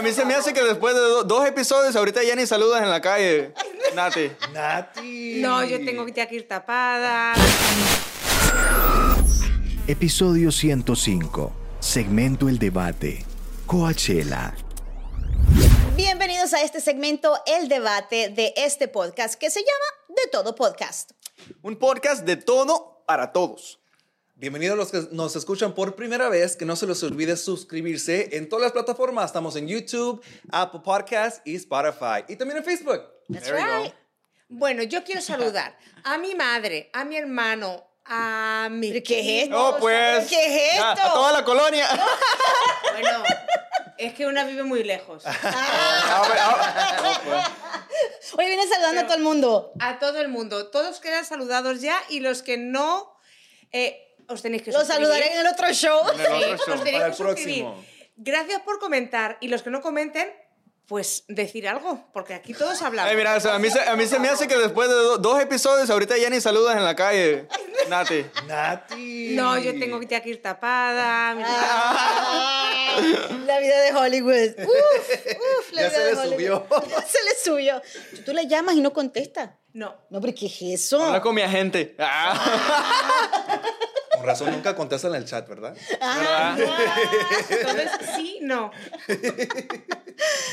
a mí se me hace que después de do- dos episodios, ahorita ya ni saludas en la calle, Nati. Nati. No, yo tengo que ir tapada. Episodio 105. Segmento El Debate. Coachella. Bienvenidos a este segmento, el debate de este podcast que se llama De Todo Podcast. Un podcast de todo para todos. Bienvenidos los que nos escuchan por primera vez. Que no se les olvide suscribirse en todas las plataformas. Estamos en YouTube, Apple Podcasts y Spotify. Y también en Facebook. That's There right. Bueno, yo quiero saludar a mi madre, a mi hermano, a mi. ¿Pero qué es esto? Oh, pues. ¿Qué es esto? A toda la colonia. Bueno, es que una vive muy lejos. Ah, pues, ah, Hoy viene saludando a todo el mundo. A todo el mundo. Todos quedan saludados ya y los que no, eh, os tenéis que Los suscribir. saludaré en el otro show. En el otro os show. tenéis Para que el suscribir. próximo. Gracias por comentar. Y los que no comenten, pues decir algo, porque aquí todos hablamos. Ay, mira, o sea, a, mí se, a mí se me hace que después de do- dos episodios, ahorita ya ni saludas en la calle, Nati. Nati. No, yo tengo que ir tapada. mi- La vida de Hollywood. Uf, uf, la Ya vida se de le Hollywood. subió. Ya se le subió. Tú le llamas y no contesta. No. No, pero ¿qué es eso? Habla con mi agente. Ah, Con razón nunca contestan en el chat, ¿verdad? Ah, Entonces, sí, no.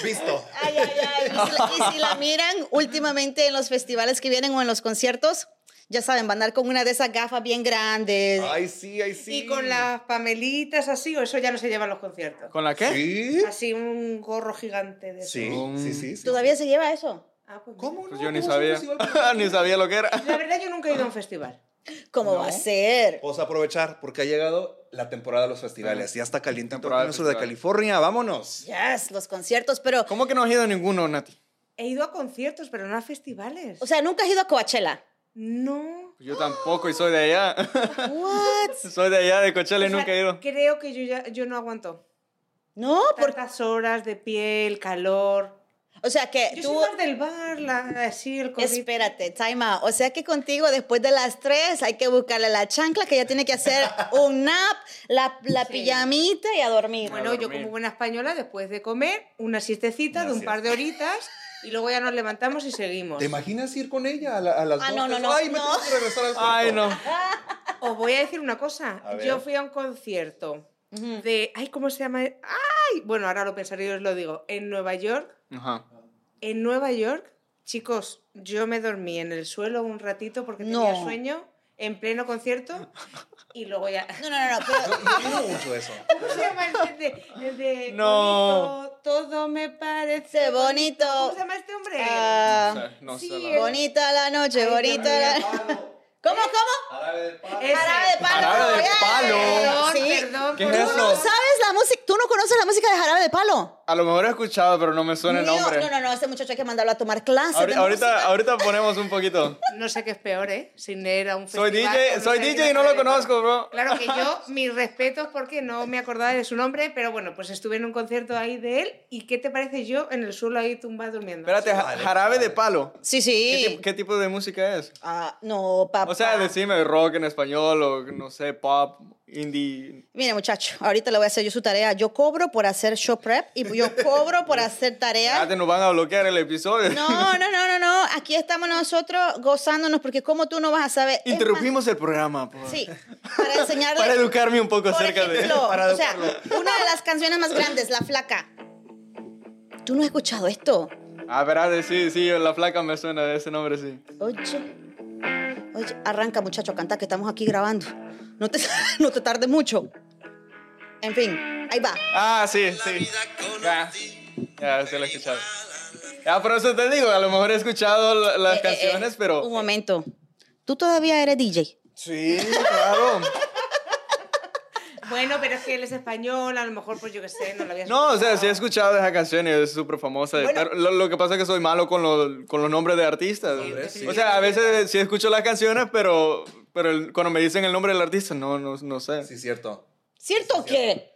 Visto. Ay, ay, ay. Y si, la, y si la miran últimamente en los festivales que vienen o en los conciertos, ya saben, van a andar con una de esas gafas bien grandes. Ay, sí, ay, sí. Y con las pamelitas así, o eso ya no se lleva en los conciertos. ¿Con la qué? ¿Sí? Así un gorro gigante de eso. Sí, sí, sí. sí. ¿Todavía se lleva eso? Ah, pues. ¿Cómo no? Pues yo ni ¿Cómo sabía. ni sabía lo que era. La verdad, yo nunca he ido a un festival. ¿Cómo No. va a ser? Vamos a aprovechar porque ha llegado la temporada de los festivales. Ya está caliente en el de sur de. California. Vámonos. Yes, los conciertos, pero, ¿Cómo que no has ido a ninguno, Nati? He ido a conciertos, pero no a festivales. o sea, nunca has ido a Coachella. no. Yo tampoco y soy de allá. What? soy de allá, de Coachella y O sea, nunca he ido. Creo que yo ya yo no aguanto. No, por, Tantas horas de piel, calor. O sea que Yo tú, soy más del bar, la, así, el COVID. espérate, time out. O sea que contigo después de las tres hay que buscarle la chancla que ya tiene que hacer un nap, la, la Sí. pijamita y a dormir. Bueno, A yo como buena española, después de comer, una siestecita de un par de horitas y luego ya nos levantamos y seguimos. ¿Te imaginas ir con ella a, la- a las Ah, dos, no, no, no, Ay, me no. tengo que regresar al cuarto. Ay, no. Os voy a decir una cosa. Yo fui a un concierto de... Ay, ¿cómo se llama? Ay, bueno, ahora lo pensaré y os lo digo. En Nueva York. Ajá. En Nueva York, chicos, yo me dormí en el suelo un ratito porque No. tenía sueño en pleno concierto y luego ya... No, no, no, no, pero- Yo no mucho eso. ¿Cómo se llama el de, el de No. bonito, todo me parece bonito. ¿Cómo se llama este hombre? Ah, No sé, Sí, la el- verdad. bonita la noche, Ay, bonita la... ¿Cómo, cómo? Jarabe de palo. Jarabe de ya, palo. Perdón, Sí. perdón. ¿Qué es perdón. ¿Tú no eso? sabes la música? ¿Tú no conoces la música de Jarabe de Palo? A lo mejor he escuchado, pero no me suena el No, nombre. No, no, no, ese muchacho hay que mandarlo a tomar clases de Ahorita, ahorita, música. ahorita ponemos un poquito. No sé qué es peor, ¿eh? Sin ir a un Soy festival. DJ, no soy sé DJ qué y no lo conozco, bro. Claro que yo, mis respetos porque no me acordaba de su nombre, pero bueno, pues estuve en un concierto ahí de él. ¿Y qué te parece yo en el suelo ahí tumbada durmiendo? Espérate, ja- Vale, jarabe de palo. Sí, ¿Qué, sí. qué tipo de música es? Ah, no, papá. O sea, decime rock en español o no sé, pop, indie. Mire, muchacho, ahorita le voy a hacer yo su tarea. Yo cobro por hacer show prep y yo cobro por hacer Ya tarea. te nos van a bloquear el episodio. No, no, no, no, no. Aquí estamos nosotros gozándonos porque como tú no vas a saber. Interrumpimos el programa. por- más, Sí, para enseñarle. Para educarme un poco acerca ejemplo, de. Para o sea, una de las canciones más grandes, La Flaca. ¿Tú no has escuchado esto? Ah, verdad, sí, sí, la flaca me suena de ese nombre, sí. Oye, oye, arranca muchacho a cantar que estamos aquí grabando. No te, no te tardes mucho. En fin, ahí va. Ah, sí, sí. Ya, ya, se lo he escuchado. Ya, por eso te digo, a lo mejor he escuchado la- las Eh, eh, eh, canciones, pero... Un momento. ¿Tú todavía eres DJ? Sí, claro. Bueno, pero es que él es español, a lo mejor, pues yo qué sé, no lo había No, o sea, escuchado. sí he escuchado esa canción y es súper famosa. Bueno. pero lo, lo que pasa es que soy malo con, lo- con los nombres de artistas. Nombres, sí. O sea, a veces sí escucho las canciones, pero, pero el- cuando me dicen el nombre del artista, no, no, no sé. Sí, cierto. ¿Cierto que?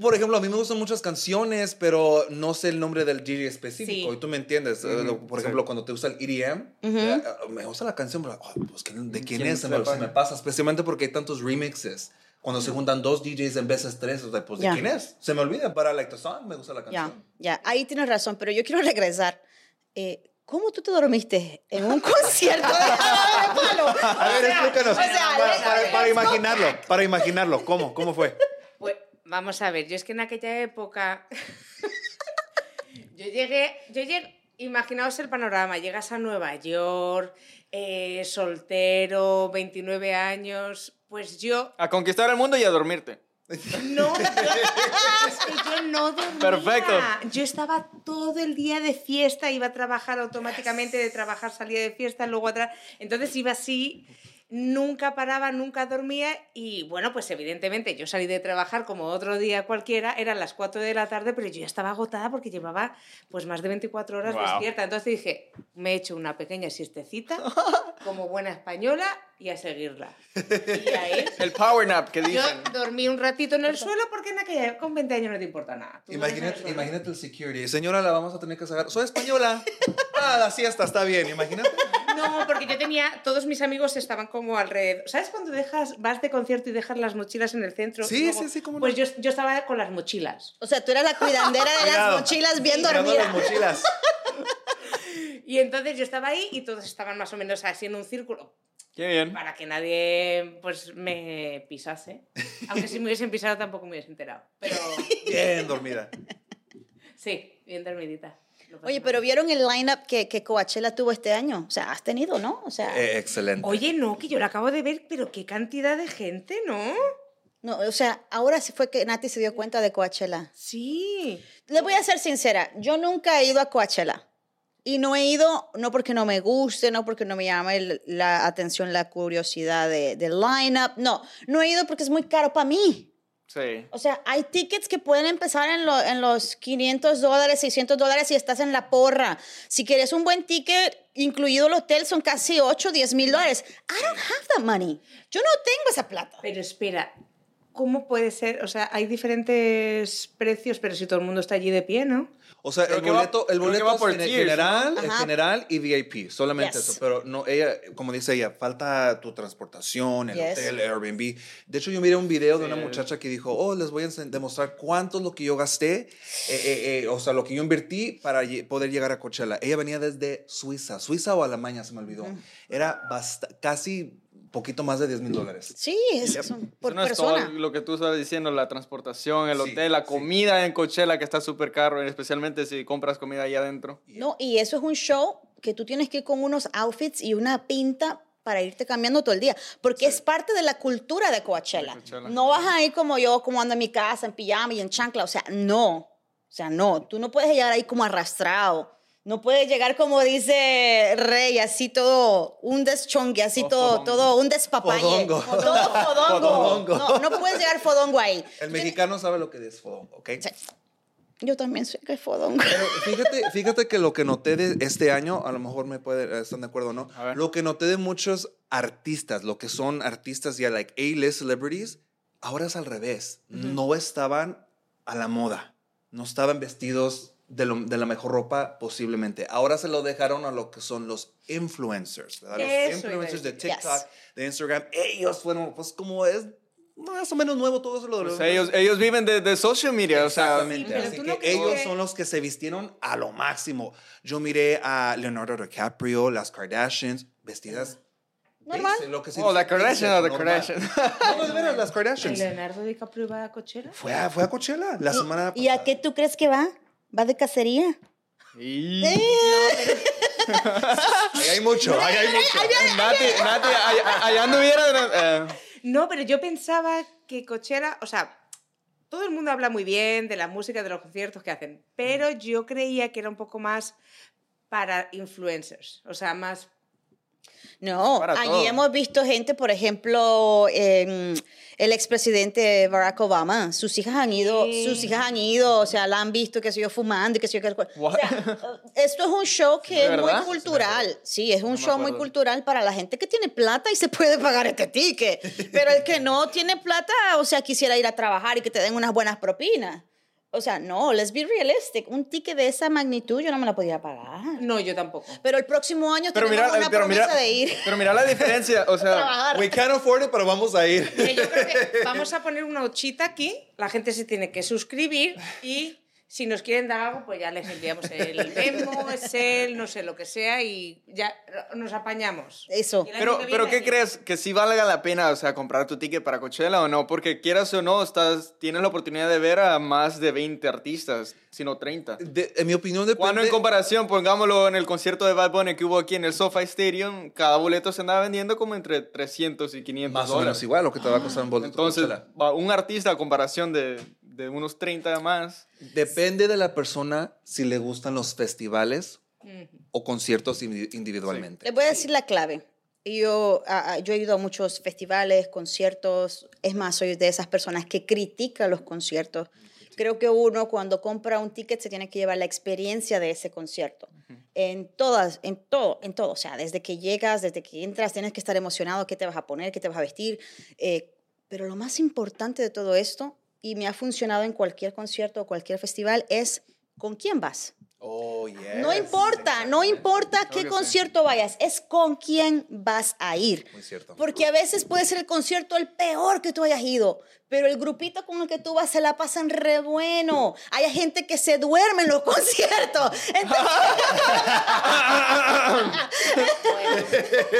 Por ejemplo, a mí me gustan muchas canciones, pero no sé el nombre del DJ específico. Sí. Y tú me entiendes. Eh, Por sí. ejemplo, cuando te gusta el EDM, eh, me gusta la canción, pero oh, pues, ¿quién- ¿de quién, ¿Quién es? Se me, sepa? se me pasa, especialmente porque hay tantos remixes. Cuando se juntan dos DJs en veces tres, pues, ¿de Ya. quién es? Se me olvida, para Like the Song, me gusta la Ya, canción. ya, ahí tienes razón, pero yo quiero regresar. Eh, ¿Cómo tú te dormiste en un concierto de Jarabe de Palo? A ver, explícanos. o sea, para, le- para- le- para imaginarlo, para imaginarlo, ¿cómo? ¿Cómo fue? Pues vamos a ver, yo es que en aquella época yo llegué, yo llegué, imaginaos el panorama, llegas a Nueva York, eh, soltero, 29 años, pues yo A conquistar el mundo y a dormirte. no, no dormía. Perfecto. Yo estaba todo el día de fiesta, iba a trabajar automáticamente, de trabajar salía de fiesta, luego atrás. Entonces iba así, nunca paraba, nunca dormía y bueno, pues evidentemente yo salí de trabajar como otro día cualquiera, eran las 4 de la tarde, pero yo ya estaba agotada porque llevaba pues más de 24 horas Wow. despierta. Entonces dije, me he hecho una pequeña siestecita como buena española y a seguirla. Y ahí El power nap que yo dicen. dormí un ratito en el suelo porque en aquella con 20 años no te importa nada. Imagínate, imagínate el security. Señora, la vamos a tener que sacar. Soy española. Ah, la siesta está bien, imagínate. No, porque yo tenía, todos mis amigos estaban como alrededor. ¿Sabes cuando dejas, vas de concierto y dejas las mochilas en el centro? Sí, sí, sí, cómo no. Pues yo, yo estaba con las mochilas. O sea, tú eras la cuidandera de las mochilas bien dormida. las mochilas. Y entonces yo estaba ahí y todos estaban más o menos así en un círculo Qué bien. para que nadie pues me pisase. Aunque si me hubiesen pisado tampoco me hubiese enterado. Pero Bien dormida. sí, bien dormidita. Oye, pero ¿vieron el lineup que, que Coachella tuvo este año? O sea, has tenido, ¿no? O sea, Eh, excelente. Oye, no, que yo lo acabo de ver, pero qué cantidad de gente, ¿no? no, o sea, ahora sí fue que Nati se dio cuenta de Coachella. Sí. Le voy a ser sincera, yo nunca he ido a Coachella. Y no he ido, no porque no me guste, no porque no me llame la atención, la curiosidad de- del lineup. No, no he ido porque es muy caro para mí. Sí. O sea, hay tickets que pueden empezar en, lo- en los 500 dólares, 600 dólares y estás en la porra. Si quieres un buen ticket, incluido el hotel, son casi 8, 10 mil dólares. I don't have that money. Yo no tengo esa plata. Pero espera, ¿cómo puede ser? O sea, hay diferentes precios, pero si todo el mundo está allí de pie, ¿no? O sea, Creo el que va- boleto, el boleto va es por en tiers, general, Ajá. general y VIP, solamente Yes. eso. Pero no, ella, como dice ella, falta tu transportación, el Yes. hotel, Airbnb. De hecho, yo miré un video de Sí. una muchacha que dijo, oh, les voy a demostrar cuánto es lo que yo gasté, eh, eh, eh, o sea, lo que yo invertí para poder llegar a Coachella. Ella venía desde Suiza, Suiza o Alemania, se me olvidó. Era basta- casi poquito más de 10 mil dólares. Sí, es son por Eso no es todo persona. lo que tú estabas diciendo, la transportación, el Sí, hotel, la sí. comida en Coachella que está súper caro, especialmente si compras comida ahí adentro. No, y eso es un show que tú tienes que ir con unos outfits y una pinta para irte cambiando todo el día, porque es parte de la cultura de Coachella. De Coachella. No vas a ir como yo, como ando en mi casa, en pijama y en chancla, o sea, no. O sea, no, tú no puedes llegar ahí como arrastrado. No puedes llegar como dice Rey, así todo, un deschongue, así todo, todo, un despapalle. Fodongo. Todo fodongo. Fodongo. No, no puedes llegar fodongo ahí. El mexicano sabe lo que es fodongo, ¿ok? Sí. Yo también soy que fodongo. Pero fíjate, fíjate que lo que noté de este año, a lo mejor me puede, están de acuerdo o no, lo que noté de muchos artistas, lo que son artistas ya like A-list celebrities, ahora es al revés. No estaban a la moda, no estaban vestidos de, lo- de la mejor ropa posiblemente. Ahora se lo dejaron a lo que son los influencers, ¿verdad? Los influencers de. TikTok, Yes. de Instagram. Ellos fueron, pues como es más o menos nuevo todo eso. Lo de Pues los- ellos, ellos viven de, de social media, o sea, Exactamente. Sí, pero Así que ellos son los que se vistieron a lo máximo. Yo miré a Leonardo DiCaprio, las Kardashians, vestidas. Normal. lo que Oh, la Kardashian o normal. Kardashian. No, de veras, las ¿Y Kardashians. Leonardo DiCaprio va a Coachella? Fue a, fue a Coachella la semana ¿Y a pasada. qué tú crees que va? ¿Va de cacería? Y... Ahí hay mucho, ahí hay mucho. Nati, Nati, allá, anduviera... eh, No, pero yo pensaba que Coachella, o sea, todo el mundo habla muy bien de la música, de los conciertos que hacen, pero yo creía que era un poco más para influencers, o sea, más... No, Para allí hemos visto gente, por ejemplo, em, el expresidente Barack Obama, sus hijas han ido, Sí. sus hijas han ido, o sea, la han visto, que sé yo, fumando, y que sé yo, qué? O sea, esto es un show que ¿De es muy cultural, sí, es un me show muy cultural para la gente que tiene plata y se puede pagar este ticket, pero el que no tiene plata, o sea, quisiera ir a trabajar y que te den unas buenas propinas. O sea, no, let's be realistic. Un ticket de esa magnitud yo no me la podía pagar. No, yo tampoco. Pero el próximo año Pero tenemos mira, una pero promesa mira, de ir. pero mira la diferencia, o sea. We can't afford it, pero vamos a ir. Mira, yo creo que vamos a poner una ochita aquí, la gente se tiene que suscribir y si nos quieren dar algo, pues ya les enviamos el Venmo, el no sé lo que sea y ya nos apañamos. Eso. Pero, pero ¿qué crees? ¿Que sí valga la pena, o sea, comprar tu ticket para Coachella o no? Porque quieras o no, estás, tienes la oportunidad de ver a más de 20 artistas, sino 30. De- en mi opinión, depende. Cuando en comparación, pongámoslo en el concierto de Bad Bunny que hubo aquí en el SoFi Stadium, cada boleto se andaba vendiendo como entre 300 y 500 más o dólares. menos igual lo que te va a costar un boleto. Entonces, un artista a comparación de, de unos 30 más. Depende de la persona si le gustan los festivales o conciertos indi- individualmente. Les voy a decir la clave. Yo, yo he ido a muchos festivales, conciertos. Es más, soy de esas personas que critican los conciertos. Creo que uno cuando compra un ticket se tiene que llevar la experiencia de ese concierto. En todas, en todo, en todo. O sea, desde que llegas, desde que entras, tienes que estar emocionado, qué te vas a poner, qué te vas a vestir. Eh, pero lo más importante de todo esto, y me ha funcionado en cualquier concierto o cualquier festival, es con quién vas. Oh, yes. No importa, no importa qué concierto vayas, es con quién vas a ir. Muy cierto. Porque a veces puede ser el concierto el peor que tú hayas ido, pero el grupito con el que tú vas se la pasan re bueno. Hay gente que se duerme en los conciertos. Entonces-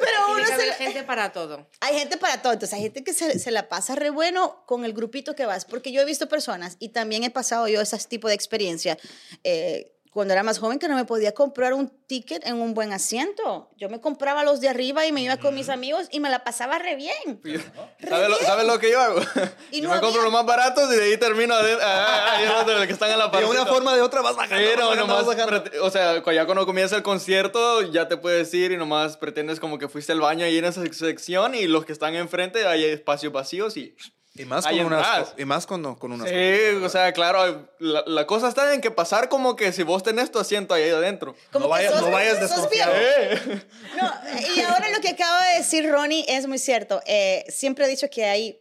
pero uno se la- gente para todo. hay gente para todo. Entonces, hay gente que se, se la pasa re bueno con el grupito que vas. Porque yo he visto personas y también he pasado yo ese tipo de experiencia. Eh, cuando era más joven que no me podía comprar un ticket en un buen asiento. Yo me compraba los de arriba y me iba con mis amigos y me la pasaba re bien. ¿Sabes lo, sabes lo que yo hago? Y yo no me compro había- los más baratos y de ahí termino de, ah, ahí es donde- que están en la De parte. una forma o de otra vas bajando. Sí, no, nomás vas bajando. o sea, ya cuando comienza el concierto ya te puedes ir y nomás pretendes como que fuiste al baño ahí en esa sección y los que están enfrente hay espacios vacíos y... Y más con unas, y más con, con unas Sí, o sea, claro, la, la cosa está en que pasar como que si vos tenés tu asiento ahí adentro. Como No que vayas- sos- no vayas desconfiado. Eh. No, y ahora lo que acaba de decir Ronnie es muy cierto. Eh, siempre he dicho que hay,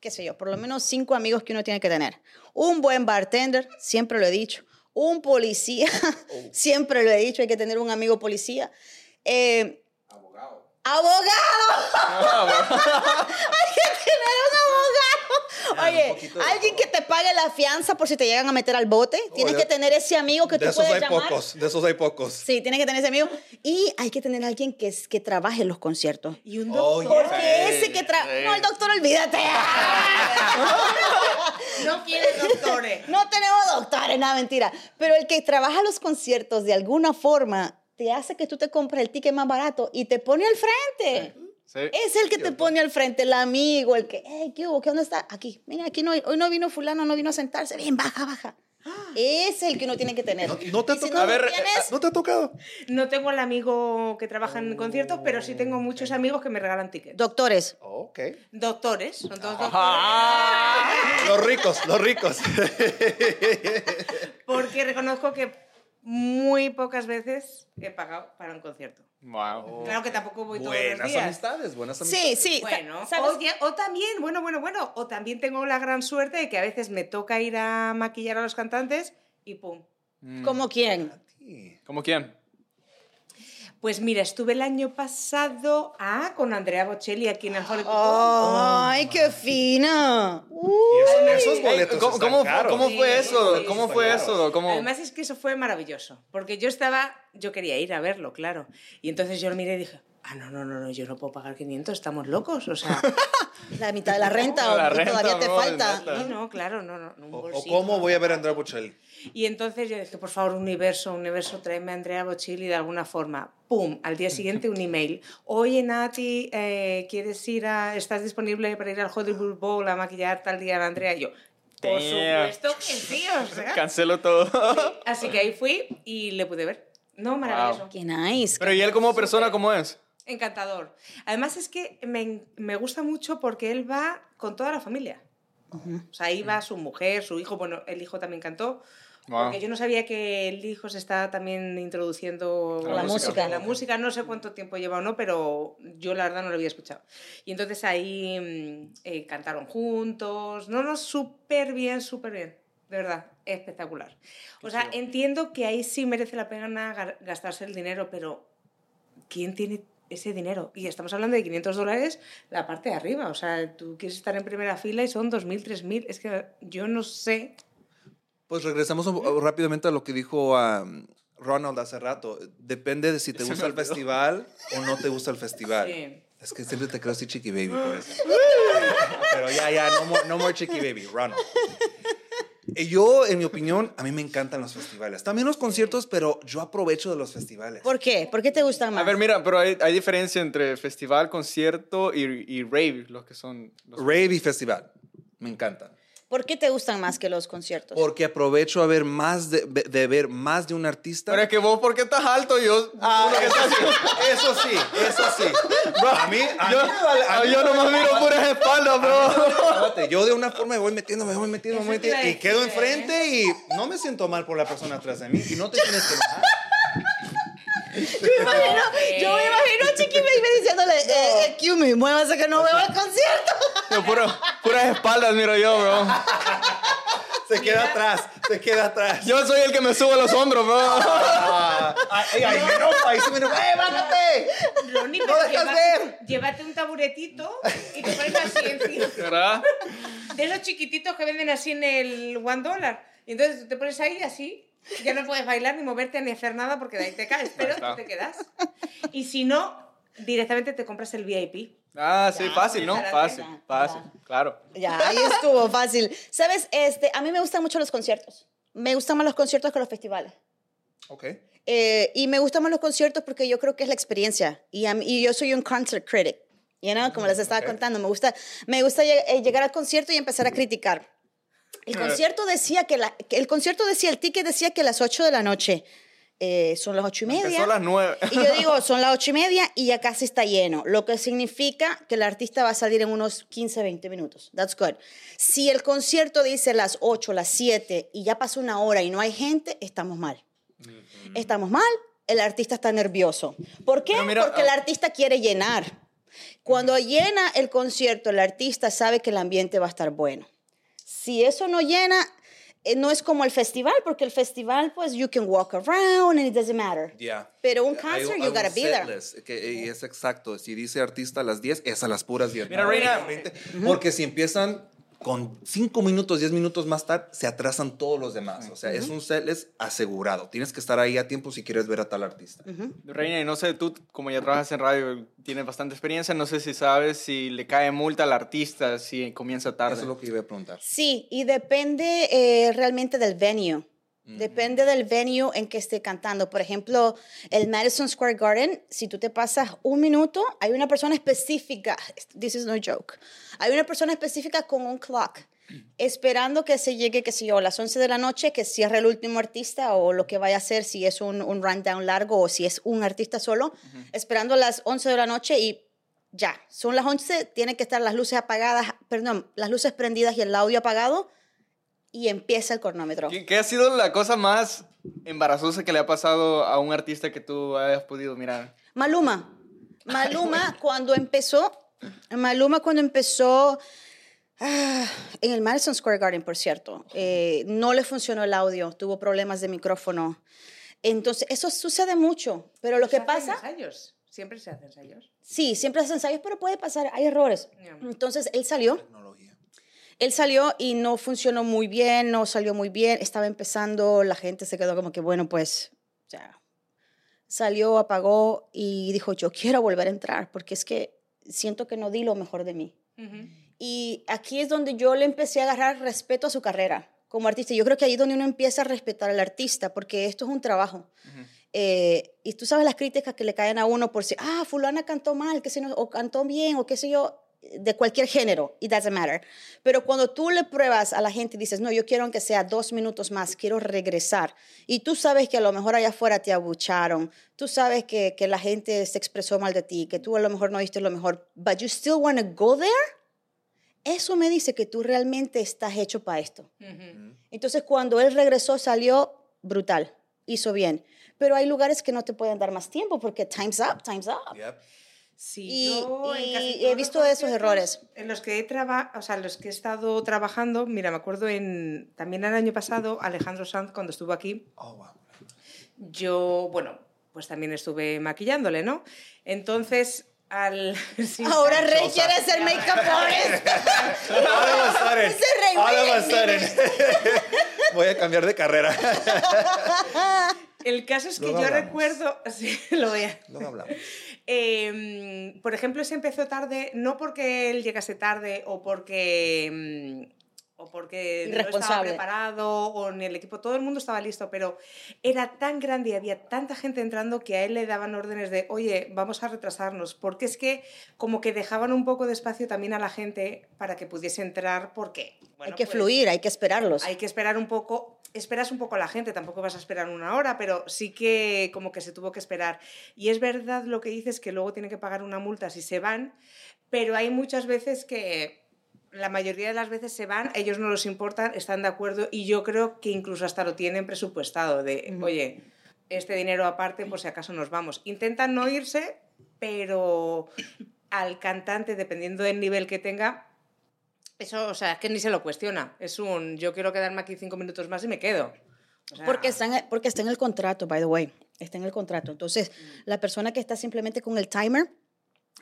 qué sé yo, por lo menos cinco amigos que uno tiene que tener. Un buen bartender, siempre lo he dicho. Un policía, siempre lo he dicho, hay que tener un amigo policía. Eh, ¡Abogado! hay que tener un abogado. Oye, de alguien que te pague la fianza por si te llegan a meter al bote. Tienes ya- que tener ese amigo que De tú esos puedes hay llamar. pocos, de esos hay pocos. Sí, tiene que tener ese amigo. Y hay que tener alguien que, es- que trabaje en los conciertos. Y un Oh, doctor Porque Sí, ese que trabaja... sí. No, el doctor, olvídate. no quiere doctores. no tenemos doctores, nada, mentira. Pero el que trabaja los conciertos de alguna forma te hace que tú te compres el ticket más barato y te pone al frente. Sí. Es el que te pone al frente, el amigo, el que, hey, ¿qué hubo? ¿Qué dónde está? Aquí, mira, aquí no, hoy no vino fulano, no vino a sentarse. Bien, baja, baja. Es el que uno tiene que tener. ¿No, no te ha si tocado? no A ver, tienes, ¿No te ha tocado? No tengo el amigo que trabaja en conciertos, pero sí tengo muchos amigos que me regalan tickets. doctores. Ok. Doctores, son todos doctores. Ah. Los ricos, los ricos. Porque reconozco que muy pocas veces he pagado para un concierto. Wow. Claro que tampoco voy todos los buenas días. amistades, buenas Sí, amistades. sí. Bueno, ¿sabes? o, también, bueno, bueno, bueno, o también tengo la gran suerte de que a veces me toca ir a maquillar a los cantantes y pum. ¿Como quién? Sí. ¿Cómo quién? Pues mira, estuve el año pasado ah, con Andrea Bocelli aquí en el Hollywood Bowl. ¡Ay, qué fina! Y esos, boletos ¿Cómo, cómo, caros. cómo fue eso? sí, ¿Cómo fue eso? ¿Cómo? Además es que eso fue maravilloso, porque yo estaba, yo quería ir a verlo, claro. Y entonces yo lo miré y dije, ah, no, no, no, no yo no puedo pagar 500, estamos locos, o sea... La mitad de la renta, La o renta, todavía te no, falta. Sí, no, claro, no, no. un O, o bolsito, cómo no. voy a ver a Andrea Bocelli. Y entonces yo dije, por favor, Universo, Universo, tráeme a Andrea Bocelli de alguna forma. ¡Pum! Al día siguiente un email. Oye, Nati, eh, ¿quieres ir a... ¿Estás disponible para ir al Hollywood Bowl a maquillar tal día a la Andrea? Y yo, por supuesto que sí, o sea. Cancelo todo. Así que ahí fui y le pude ver. No, maravilloso. Qué nice. Pero ¿y él como persona cómo es? Encantador. Además es que me, me gusta mucho porque él va con toda la familia. O sea, ahí va su mujer, su hijo, bueno, el hijo también cantó. Wow. Porque yo no sabía que el hijo se está también introduciendo A la en música. la música. No sé cuánto tiempo lleva o no, pero yo la verdad no lo había escuchado. Y entonces ahí mm, eh, cantaron juntos. No, no, súper bien, súper bien. de verdad, espectacular. O sea, entiendo que ahí sí merece la pena ga- gastarse el dinero, pero ¿quién tiene ese dinero? Y estamos hablando de 500 dólares la parte de arriba. O sea, tú quieres estar en primera fila y son 2.000, 3.000. Es que yo no sé. Pues regresamos rápidamente a lo que dijo um, Ronald hace rato. Depende de si te gusta el festival o no te gusta el festival. Sí. Es que siempre te creo así chiqui baby por eso. Pero ya, ya, no more, no more chiqui baby, Ronald. Y Yo, en mi opinión, a mí me encantan los festivales. También los conciertos, pero yo aprovecho de los festivales. ¿Por qué? ¿Por qué te gustan más? A ver, mira, pero hay, hay diferencia entre festival, concierto y, y rave, los que son... Los... Rave y festival. Me encantan. ¿Por qué te gustan más que los conciertos? Porque aprovecho a ver más de, de ver más de un artista. Pero es que vos, ¿por qué estás alto? Yo... Ah, uno que eso sí, eso sí, eso sí. a mí, a yo, mí a mí yo me nomás vale- miro puras espaldas, bro. Yo de una forma me voy metiendo, me voy metiendo, me voy metiendo y quedo ¿eh? enfrente y no me siento mal por la persona atrás de mí y no te tienes que enojar. Yo me imagino, yo me imagino a Chiqui Baby diciéndole, eh, eh, Q, me muévase que no veo el concierto. Yo puro- puras espaldas miro yo, bro. Se queda atrás, se queda atrás. Yo soy el que me sube los hombros, bro. Ah, ay, ay, me enoja, ahí sí me enoja. ¡Eh, bájate! Ronnie, No pero dejas ver. llévate un taburetito y te pones así encima. ¿Verdad? De esos chiquititos que venden así en el one dollar. Y entonces tú te pones ahí así, ya no puedes bailar ni moverte ni hacer nada porque de ahí te caes, pero tú te quedas. Y si no, directamente te compras el VIP. Ah, sí, fácil, ¿no? ya, Fácil, ya, fácil, claro. Ya, ahí estuvo fácil. Sabes, este, a mí me gustan mucho los conciertos. Me gustan más los conciertos que los festivales. Ok. Eh, y me gustan más los conciertos porque yo creo que es la experiencia. Y, a mí- y yo soy un concert critic. You know, como les estaba contando, me gusta, me gusta lleg- eh, llegar al concierto y empezar a criticar. El concierto decía que, la, que el concierto decía, el ticket decía que a las 8 de la noche eh, son las ocho y media. A las nueve. Y yo digo, son las ocho y media y ya casi está lleno, lo que significa que el artista va a salir en unos 15, 20 minutos. That's good. Si el concierto dice las 8, las 7 y ya pasó una hora y no hay gente, estamos mal. Estamos mal, el artista está nervioso. ¿Por qué? Mira, Porque el ah- artista quiere llenar. Cuando llena el concierto, el artista sabe que el ambiente va a estar bueno. Si eso no llena, eh, no es como el festival, porque el festival, pues, you can walk around and it doesn't matter. Ya. Pero un concert, hay you gotta be there. que, y es exacto. Si dice artista a las 10, es a las puras 10. Mira, Reina. 20, Porque si empiezan con 5 minutos, 10 minutos más tarde, se atrasan todos los demás. O sea, es un setlist asegurado. Tienes que estar ahí a tiempo si quieres ver a tal artista. Reina, y no sé, tú como ya trabajas en radio, tienes bastante experiencia, no sé si sabes si le cae multa al artista si comienza tarde. Eso es lo que iba a preguntar. Sí, y depende eh, realmente del venue. Depende del venue en que esté cantando. Por ejemplo, el Madison Square Garden, si tú te pasas un minuto, hay una persona específica, this is no joke, hay una persona específica con un clock, esperando que se llegue, qué sé yo, a las 11 de la noche, que cierre el último artista o lo que vaya a hacer, si es un, un rundown largo o si es un artista solo, esperando a las 11 de la noche y ya, son las 11, tienen que estar las luces apagadas, perdón, las luces prendidas y el audio apagado y empieza el cronómetro. ¿Qué, qué ha sido la cosa más embarazosa que le ha pasado a un artista que tú hayas podido mirar? Maluma. Maluma cuando empezó, Maluma cuando empezó ah, en el Madison Square Garden, por cierto, eh, no le funcionó el audio, tuvo problemas de micrófono. Entonces, eso sucede mucho, pero lo ¿Se que hacen pasa... ensayos? Siempre se hacen ensayos. Sí, siempre hacen ensayos, pero puede pasar, hay errores. Entonces, él salió. Él salió y no funcionó muy bien, no salió muy bien, estaba empezando, la gente se quedó como que, bueno, pues, ya. Salió, apagó y dijo, yo quiero volver a entrar porque es que siento que no di lo mejor de mí. Y aquí es donde yo le empecé a agarrar respeto a su carrera como artista. Yo creo que ahí es donde uno empieza a respetar al artista porque esto es un trabajo. Eh, y tú sabes las críticas que le caen a uno por si, ah, fulana cantó mal, qué sé yo, o cantó bien, o qué sé yo, de cualquier género, it doesn't matter. Pero cuando tú le pruebas a la gente y dices, no, yo quiero aunque sea dos minutos más, quiero regresar, y tú sabes que a lo mejor allá afuera te abucharon, tú sabes que, que la gente se expresó mal de ti, que tú a lo mejor no diste lo mejor, but you still want to go there, eso me dice que tú realmente estás hecho para esto. Entonces, cuando él regresó, salió brutal, hizo bien. Pero hay lugares que no te pueden dar más tiempo porque time's up, time's up. Yep. Sí, Y- yo en y he visto esos errores. En los que he traba- o sea, los que he estado trabajando, mira, me acuerdo en también el año pasado, Alejandro Sanz, cuando estuvo aquí, Oh, wow. yo, bueno, pues también estuve maquillándole, ¿no? Entonces, al... sí, Ahora Rey quiere ser make-up artist. All of a sudden. Voy a cambiar de carrera. El caso es que Luego yo hablamos. recuerdo... Sí, lo voy a... Luego hablamos. Eh, por ejemplo, se empezó tarde, no porque él llegase tarde o porque, mm, o porque no estaba preparado o ni el equipo, todo el mundo estaba listo, pero era tan grande y había tanta gente entrando que a él le daban órdenes de, oye, vamos a retrasarnos, porque es que como que dejaban un poco de espacio también a la gente para que pudiese entrar, porque hay que fluir, hay que esperarlos. hay que esperar un poco, esperas un poco a la gente, tampoco vas a esperar una hora, pero sí que como que se tuvo que esperar. Y es verdad lo que dices, que luego tienen que pagar una multa si se van, pero hay muchas veces que la mayoría de las veces se van, ellos no los importan, están de acuerdo y yo creo que incluso hasta lo tienen presupuestado de, oye, este dinero aparte por si acaso nos vamos. Intentan no irse, pero al cantante, dependiendo del nivel que tenga, eso, o sea, es que ni se lo cuestiona. Es un, yo quiero quedarme aquí cinco minutos más y me quedo. O sea, Porque está, en, porque está en el contrato, by the way. Está en el contrato. Entonces, la persona que está simplemente con el timer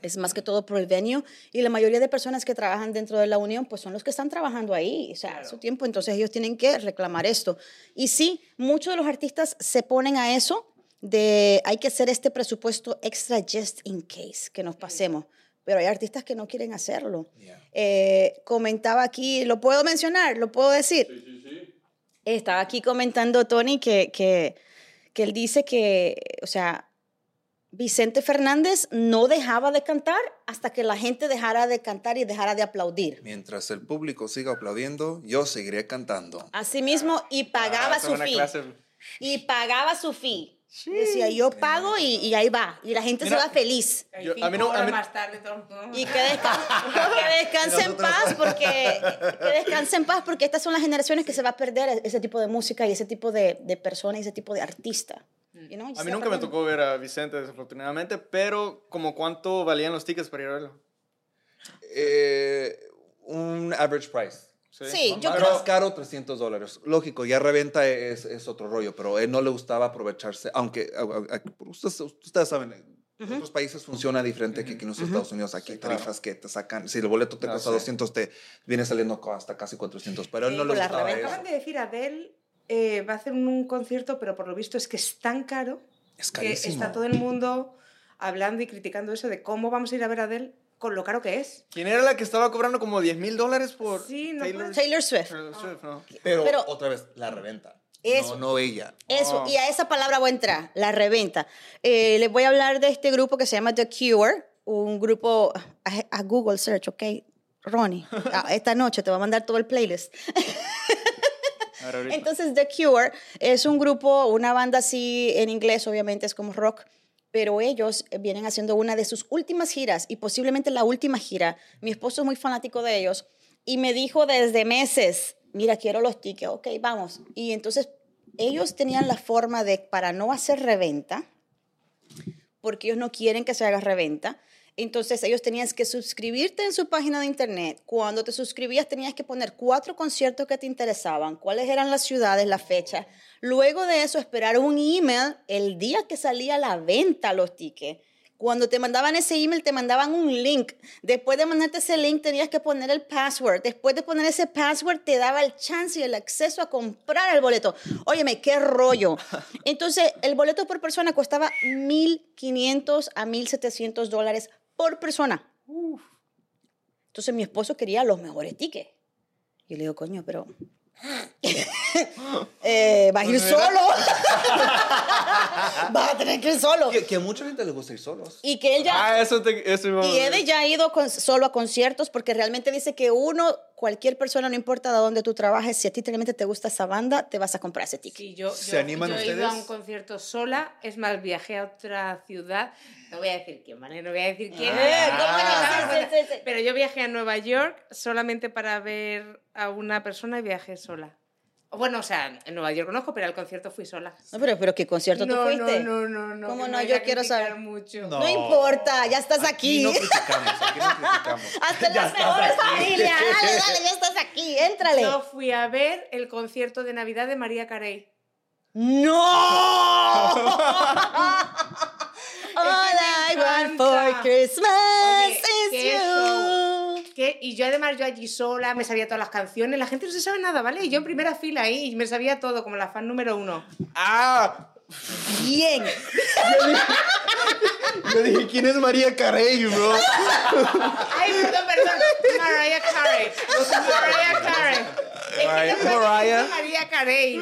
es más que todo por el venue. Y la mayoría de personas que trabajan dentro de la unión, pues son los que están trabajando ahí, o sea, Claro. su tiempo. Entonces, ellos tienen que reclamar esto. Y sí, muchos de los artistas se ponen a eso de hay que hacer este presupuesto extra just in case, que nos pasemos. Pero hay artistas que no quieren hacerlo. Yeah. Eh, comentaba aquí, ¿lo puedo mencionar? ¿Lo puedo decir? Estaba aquí comentando Tony que, que, que él dice que, o sea, Vicente Fernández no dejaba de cantar hasta que la gente dejara de cantar y dejara de aplaudir. Mientras el público siga aplaudiendo, yo seguiré cantando. Asimismo, y pagaba Ah, su fee. clase- Y pagaba su fee. Decía, yo pago y, y ahí va. Y la gente Mira, se va feliz. yo- a mí no- a mí- más tarde todo Y que, desca- que descanse en paz porque que descanse en paz porque estas son las generaciones que se va a perder ese tipo de música y ese tipo de, de persona y ese tipo de artista. You know, A mí nunca me perdiendo. tocó ver a Vicente, desafortunadamente, pero como cuánto valían los tickets para ir a verlo. Eh, un average price. Sí, yo Más creo- caro, 300 dólares. Lógico, ya reventa es, es otro rollo, pero a él no le gustaba aprovecharse, aunque a- a- a- ustedes, ustedes saben, en otros países funciona diferente que aquí en los Estados Unidos. Aquí hay claro. tarifas que te sacan, si el boleto te Ah, cuesta sí. 200, te viene saliendo hasta casi 400, pero él Sí, no le la gustaba eso. Acaban de decir, Adele eh, va a hacer un concierto, pero por lo visto es que es tan caro Es que está todo el mundo hablando y criticando eso de cómo vamos a ir a ver a Adele con lo caro que es. ¿Quién era la que estaba cobrando como 10 mil dólares por Sí, no Taylor, Taylor Swift. Taylor Swift, no? Pero, Pero- otra vez, la reventa. Eso. No, no ella. Eso, Oh. y a esa palabra voy a entrar, la reventa. Eh, les voy a hablar de este grupo que se llama The Cure, un grupo a, a Google Search, ¿ok? Ronnie, a- esta noche te voy a mandar todo el playlist. Entonces, The Cure es un grupo, una banda así en inglés, obviamente es como rock, pero ellos vienen haciendo una de sus últimas giras y posiblemente la última gira. Mi esposo es muy fanático de ellos y me dijo desde meses, mira, quiero los tickets, ok, vamos. Y entonces ellos tenían la forma de, para no hacer reventa, porque ellos no quieren que se haga reventa. Entonces ellos tenían que suscribirte en su página de internet. Cuando te suscribías tenías que poner cuatro conciertos que te interesaban, cuáles eran las ciudades, la fecha. Luego de eso esperar un email el día que salía a la venta los tickets. Cuando te mandaban ese email, te mandaban un link. Después de mandarte ese link, tenías que poner el password. Después de poner ese password, te daba el chance y el acceso a comprar el boleto. Óyeme, qué rollo. Entonces, el boleto por persona costaba 1.500 a 1.700 dólares por persona. Entonces, mi esposo quería los mejores tickets. Y le digo, coño, pero... eh, vas a ir solo. vas a tener que ir solo. Que, que a mucha gente le gusta ir solos. Y que él ya... Ah, eso, te, eso Y Eddie ya ha ido con- solo a conciertos porque realmente dice que uno, cualquier persona, no importa de dónde tú trabajes, si a ti realmente te gusta esa banda, te vas a comprar ese ticket. Sí, yo, ¿Se yo- animan yo he ido a ustedes? un concierto sola, es más, viajé a otra ciudad, no voy a decir quién, ¿vale? No voy a decir quién. Eh, ¿cómo no? Ah, sí, sí. Pero yo viajé a Nueva York solamente para ver a una persona y viajé sola. Bueno, o sea, en Nueva York conozco, pero al concierto fui sola. No, pero, pero ¿qué concierto tú no, fuiste? No, no, no, no. ¿Cómo no? Yo quiero saber. Mucho. No importa, ya estás aquí. no criticamos, aquí no criticamos. Hasta las mejores familias. Dale, dale, ya estás aquí, éntrale. Yo fui a ver el concierto de Navidad de María Carey. ¡No! All I want for. Christmas Oye, is you. Y yo además, yo allí sola, me sabía todas las canciones, la gente no se sabe nada, ¿vale? Y yo en primera fila ahí, y me sabía todo, como la fan número uno. ¡Ah! Bien. Yo dije, ¿quién es María Carey, bro? Ay, perdón, perdón, Mariah Carey. Mariah Carey. Es que Mariah- no Mariah. Carey.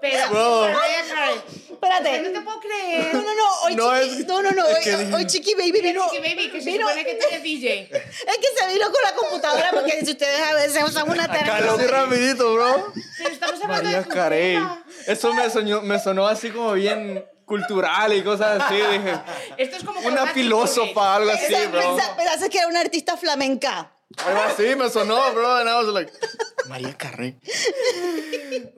Pero Bro. Mariah Carey. Espérate. No te puedo creer. No, no, no, hoy No, Chiqui, es- no, no, no, es hoy, que hoy Chiqui Baby vino, Chiqui Baby, que se vino- supone que tiene DJ. es que se vino con la computadora porque si ustedes a veces usan una Así terapia. rapidito, bro. Pero estamos hablando María de tu Carey. Eso me, soñó, me sonó así como bien cultural y cosas así. Dije, Esto es como una filósofa, algo así, bro. pensa- Pensaste que era una artista flamenca. Algo así me sonó, bro. And I was like, María. Colgate.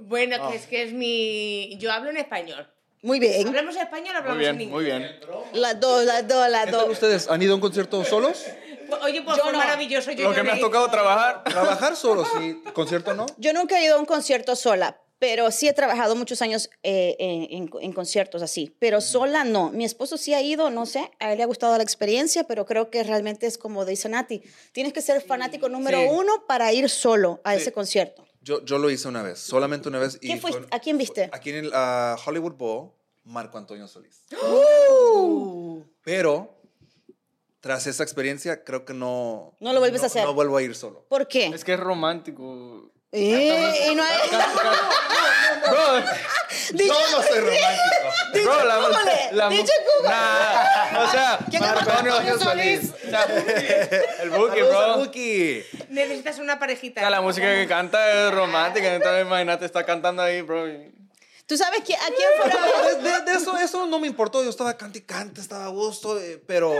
Bueno, Ah. que es que es mi. Yo hablo en español. Muy bien. ¿Hablamos en español o Muy hablamos en bien, inglés? muy bien. Las dos, las dos, las ¿Qué tal dos. ustedes? ¿Han ido a un concierto solos? Oye, pues Yo fue no. maravilloso. Yo Lo que me ha tocado trabajar. Trabajar solos, sí. ¿Concierto no? Yo nunca he ido a un concierto sola, pero sí he trabajado muchos años eh, en, en- en conciertos así. Pero sola no. Mi esposo sí ha ido, no sé, a él le ha gustado la experiencia, pero creo que realmente es como dice Nati. Tienes que ser fanático número Sí. uno para ir solo a Sí. ese concierto. Yo, yo lo hice una vez, solamente una vez. y fue- ¿A quién viste? Aquí en el ah, Hollywood Bowl, Marco Antonio Solís. Uh. Pero, tras esa experiencia, creo que no... No lo vuelves a hacer. No vuelvo a ir solo. ¿Por qué? Es que es romántico. Eh, y no hay- Bro, Yo no soy romántico. bro, la, Google, la, dicho Google. Nah, o sea, ¿Quién Antonio Solís. O sea, el Buki, bro. Buki. Necesitas una parejita. O sea, la música que canta es romántica. Entonces, imagínate, está cantando ahí, bro. ¿Tú sabes qui- a quién fue De, de- de eso, eso no me importó. Yo estaba cante y cante, estaba a gusto, eh, pero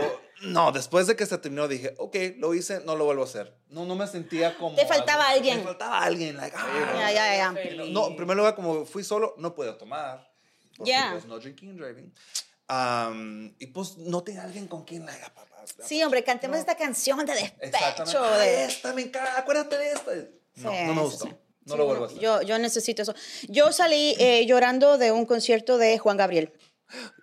no, después de que se terminó dije, ok, lo hice, no lo vuelvo a hacer. No, no me sentía como... Te faltaba algo- alguien. Me faltaba alguien, like, ah. Ya, ya, ya. No, en primer lugar, como fui solo, no puedo tomar. Ya. pues, no drinking and driving. Am, y pues no tenía alguien con quien like, ah, papá, Sí, hombre, cantemos esta canción de despecho. Ah, De... esta, me encanta, acuérdate de esta. No, Sí, no me gustó. sí. No Sí, lo vuelvo a hacer. Yo, yo necesito eso. Yo salí eh, llorando de un concierto de Juan Gabriel.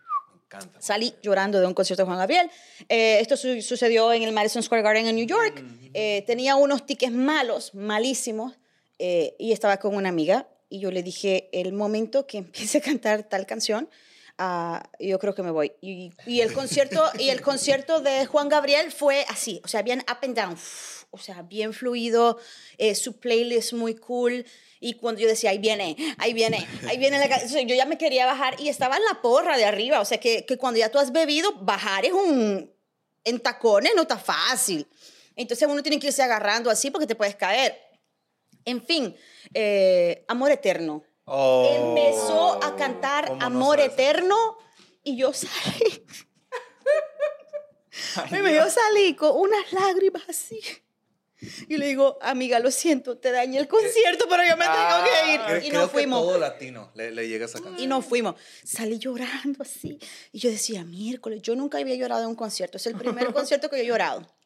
Canta. Salí llorando de un concierto de Juan Gabriel. Eh, esto su- sucedió en el Madison Square Garden en New York. Eh, tenía unos tickets malos, malísimos, eh, y estaba con una amiga. Y yo le dije, el momento que empiece a cantar tal canción, ah, yo creo que me voy. Y, y el concierto, y el concierto de Juan Gabriel fue así, o sea, bien up and down, o sea, bien fluido, su playlist muy cool. Y cuando yo decía, ahí viene, ahí viene, ahí viene la canción, yo ya me quería bajar y estaba en la porra de arriba. O sea, que, que cuando ya tú has bebido, bajar es un. En tacones no está fácil. Entonces uno tiene que irse agarrando así porque te puedes caer. En fin, eh, Amor Eterno. Oh, Empezó a cantar ¿cómo no Amor sabes? Eterno y yo salí. Y yo salí con unas lágrimas así. Y le digo, amiga, lo siento, te dañé el concierto, pero yo me tengo que ir. Y no fuimos. todo latino le, le llega esa canción. Y no fuimos. Salí llorando así. Y yo decía, miércoles, yo nunca había llorado en un concierto. Es el primer concierto que yo he llorado.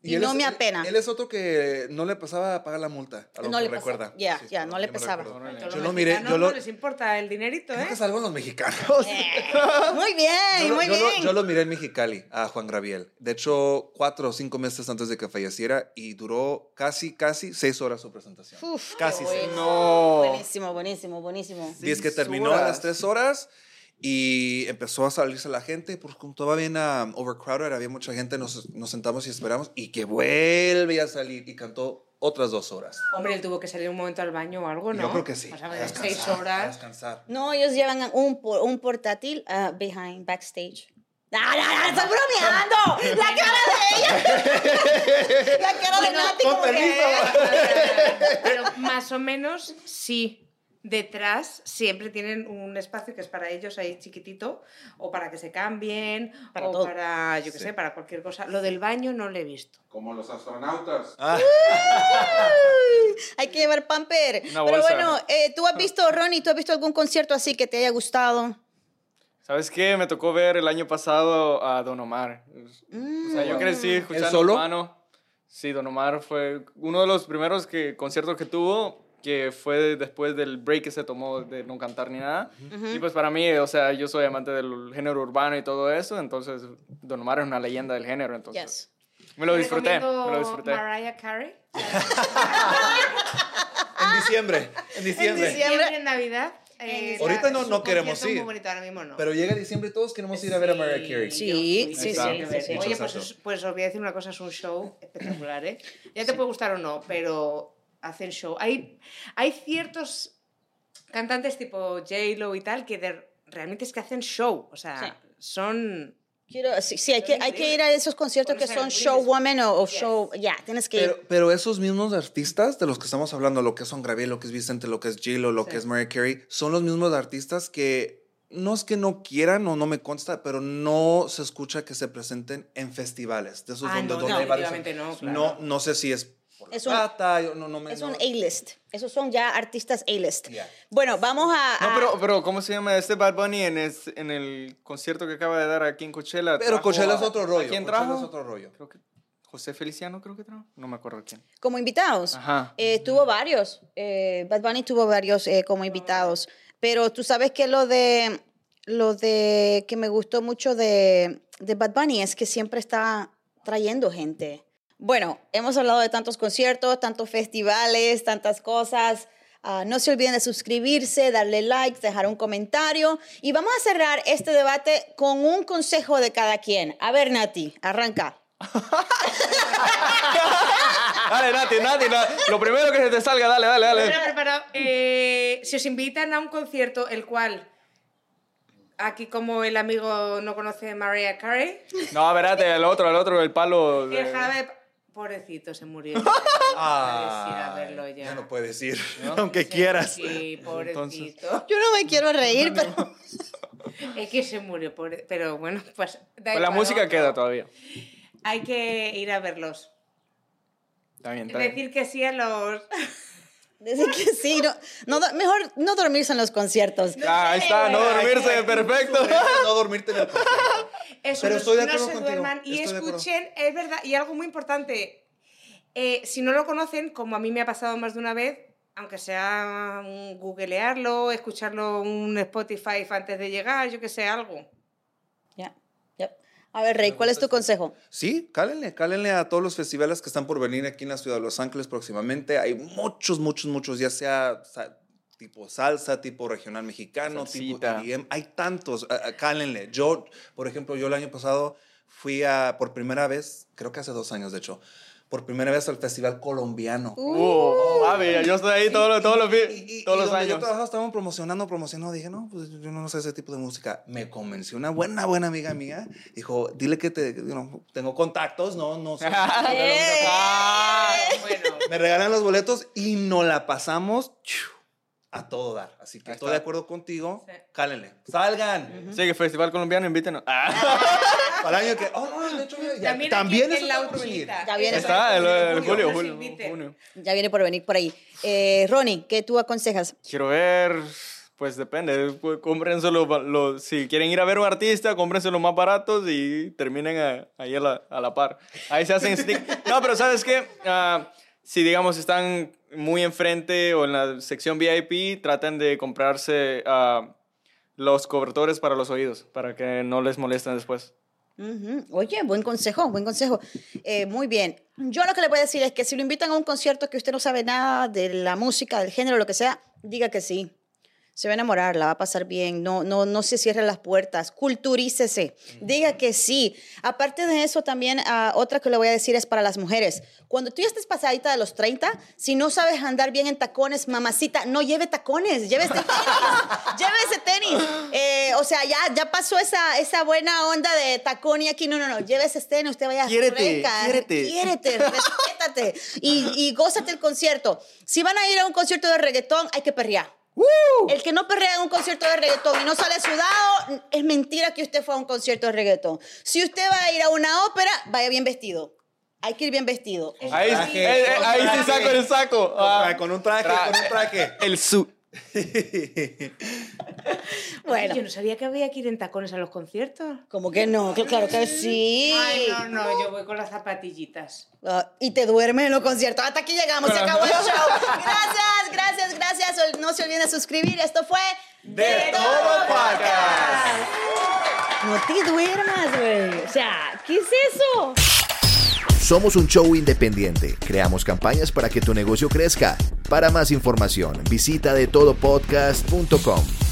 Y, no es- me él- apena. Él, es otro que no le pasaba a pagar la multa. A lo No que le recuerda. Ya, Sí, ya, sí, no le. Todos Yo lo miré, mexicanos yo lo, No les importa el dinerito, creo ¿eh? que es algo en los mexicanos. Muy bien, Yo muy yo lo- bien. yo lo miré en Mexicali a Juan Gabriel. De hecho, cuatro o cinco meses antes de que falleciera y duró casi, casi seis horas su presentación. Uf, casi seis. No. Buenísimo, buenísimo, buenísimo. Y es que terminó a las tres horas y empezó a salirse la gente, pues como estaba bien um, overcrowded, había mucha gente, nos, nos sentamos y esperamos y que vuelve a salir y cantó otras dos horas. Hombre, él tuvo que salir un momento al baño o algo, ¿no? Yo creo que sí. O sea, descansar, seis horas. descansar. No, ellos llevan un, un portátil ah, behind, backstage. ¡No, no, no! ¡Estoy bromeando! ¡La cara de ella! ¡La cara de Nati como que... Pero más o menos sí. Detrás siempre tienen un espacio que es para ellos ahí chiquitito, o para que se cambien, Para o todo. para, yo qué sé, para cualquier cosa. Lo del baño no lo he visto. Como los astronautas. Hay que llevar pamper. Una Pero bolsa. bueno, eh, tú has visto, Ronnie, tú has visto algún concierto así que te haya gustado. ¿Sabes qué? Me tocó ver el año pasado a Don Omar. O sea, yo crecí escuchando solo? urbano. Sí, Don Omar fue uno de los primeros que, conciertos que tuvo, que fue después del break que se tomó de no cantar ni nada. Y pues para mí, o sea, yo soy amante del género urbano y todo eso, entonces Don Omar es una leyenda del género, entonces Yes. me lo disfruté, me lo disfruté. Mariah Carey. En diciembre. En diciembre. diciembre. Siempre en Navidad. eh, En Ahorita no- no queremos ir. muy bonito, ahora mismo no. Pero llega diciembre y todos queremos ir a ver a Mariah Carey. Sí, sí, sí, sí, sí. Oye, pues, pues os voy a decir una cosa, es un show espectacular, ¿eh? Ya te puede gustar o no, pero hacen show. Hay, hay ciertos cantantes tipo J-Lo y tal que de- realmente es que hacen show, o sea, Sí. son... Quiero, sí, sí, hay que, hay que ir a esos conciertos que son eres show libre. woman o, o Yes. show. Ya, tienes que ir. Pero, pero esos mismos artistas de los que estamos hablando, lo que son Gabriel, lo que es Vicente, lo que es J-Lo, lo Sí. que es Mariah Carey, son los mismos artistas que no es que no quieran o no me consta, pero no se escucha que se presenten en festivales. De esos Ah, donde, no, donde hay varios- definitivamente no, claro. no, no sé si es por Es un- no, no me, es no- un A-list. Esos son ya artistas A-list. Yeah. Bueno, vamos a. No, a- pero, pero ¿cómo se llama este Bad Bunny en, es- en el concierto que acaba de dar aquí en Coachella? Pero Coachella es a- otro ¿a rollo. ¿Quién Coachella trajo? es otro rollo. Creo que José Feliciano creo que trajo. No me acuerdo quién. como invitados. Ajá. Eh, tuvo varios. eh, Bad Bunny tuvo varios eh, como invitados. Pero tú sabes que lo de. Lo de que me gustó mucho de, de Bad Bunny es que siempre está trayendo gente. Bueno, hemos hablado de tantos conciertos, tantos festivales, tantas cosas. Ah, no se olviden de suscribirse, darle like, dejar un comentario. Y vamos a cerrar este debate con un consejo de cada quien. A ver, Nati, arranca. Dale, Nati, Nati, na- lo primero que se te salga, dale, dale, dale. Pero, pero, eh, si os invitan a un concierto el cual... Aquí como el amigo no conoce a Mariah Carey, No, espérate, el otro, el otro, el palo. de- el jarabe... Pobrecito, se murió. Ah, Puedes ir a verlo ya. ya no puedes ir, aunque quieras. Sí, pobrecito. Yo no me quiero reír, pero... Es que se murió, pobre- pero bueno, pues... da Pues la música otro. queda todavía. Hay que ir a verlos. Está bien. Decir que sí a los... Decir que sí, no, no mejor no dormirse en los conciertos. Ah, ahí está, no dormirse, perfecto. No dormirte en el concierto. Eso, Pero no- estoy de no acuerdo se contigo, duerman y estoy escuchen, es verdad, y algo muy importante, eh, si no lo conocen, como a mí me ha pasado más de una vez, aunque sea un googlearlo, escucharlo un Spotify antes de llegar, yo que sé, algo. Ya, ya. A ver, Rey, ¿cuál es tu consejo? Sí, cálenle, cálenle a todos los festivales que están por venir aquí en la ciudad de Los Ángeles próximamente. Hay muchos, muchos, muchos, ya sea tipo salsa, tipo regional mexicano, Salsita. tipo EDM. Hay tantos, ah, cálenle. Yo, por ejemplo, yo el año pasado fui a, por primera vez, creo que hace dos años de hecho, por primera vez al festival colombiano. Uh, papi, yo estoy ahí todos los, todos los, Y- vi- y- y todos los donde yo años. trabajaba estaban promocionando, promocionando. Dije, no, pues yo no sé ese tipo de música. Me convenció una buena, buena amiga mía. Dijo, dile que te, you know, tengo contactos, no, no sé. Ah, Bueno, Me regalan los boletos y nos la pasamos chiu, a todo dar. Así que Ahí estoy está. de acuerdo contigo. Sí. Cálenle. Salgan. Sí, que Festival Colombiano, invítenos. Ah, Para el año que. Oh, no, de hecho, ya- también, también, eso está por venir. Uchita. Ya viene. Está, el, es el julio, julio, inviten. junio. Ya viene por venir por ahí. Eh, Ronnie, ¿qué tú aconsejas? Quiero ver, pues depende. pues, cómprense los, los- si quieren ir a ver un artista, cómprense los más baratos y terminen a- ahí a la, a la par. Ahí se hacen stick. No, pero ¿sabes qué? Ah, si digamos están muy enfrente o en la sección VIP, traten de comprarse ah, los cobertores para los oídos, para que no les molesten después. Oye, buen consejo, buen consejo. Eh, muy bien. Yo lo que le voy a decir es que si lo invitan a un concierto que usted no sabe nada de la música, del género, lo que sea, diga que sí. Se va a enamorar, la va a pasar bien, no, no, no se cierren las puertas, culturícese, diga que sí. Aparte de eso, también ah, otra que le voy a decir es para las mujeres. Cuando tú ya estés pasadita de los 30, si no sabes andar bien en tacones, mamacita, no lleve tacones, llévese tenis, llévese tenis. Eh, o sea, ya, ya pasó esa, esa buena onda de tacón y aquí, no, no, no, llévese tenis, usted vaya Quiérete, fresca, quiérete. quiérete, respétate y, y gózate el concierto. Si van a ir a un concierto de reggaetón, hay que perrear. El que no perrea en un concierto de reggaetón y no sale sudado, es mentira que usted fue a un concierto de reggaetón. Si usted va a ir a una ópera, vaya bien vestido. Hay que ir bien vestido. Ahí, Traje, eh, eh, ahí sí saco el saco. Ah, con un traje, con un traje. el su. Bueno, Yo no sabía que había que ir en tacones a los conciertos. como que no, claro que sí. Ay, no, no, yo voy con las zapatillitas. Ah, y te duermes en los conciertos. Hasta aquí llegamos, se acabó el show. Gracias, gracias, gracias. No se olviden de suscribir. Esto fue De Todo Podcast. No te duermas, güey. O sea, ¿qué es eso? Somos un show independiente. Creamos campañas para que tu negocio crezca. Para más información, visita de todopodcast.com.